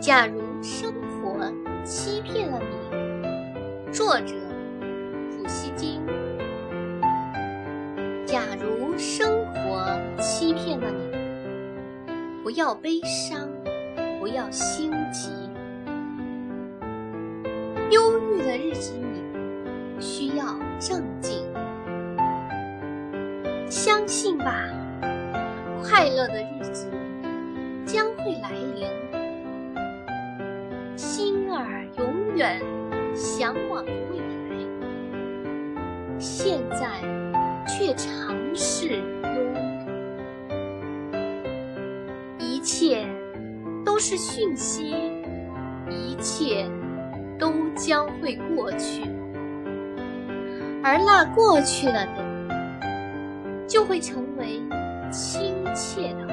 假如生活欺骗了你，作者普希金。假如生活欺骗了你，不要悲伤，不要心急。忧郁的日子里，需要镇静。相信吧，快乐的日子将会来临。心儿永远向往未来，现在却尝试忧郁。一切都是讯息，一切都将会过去，而那过去了的，就会成为亲切的。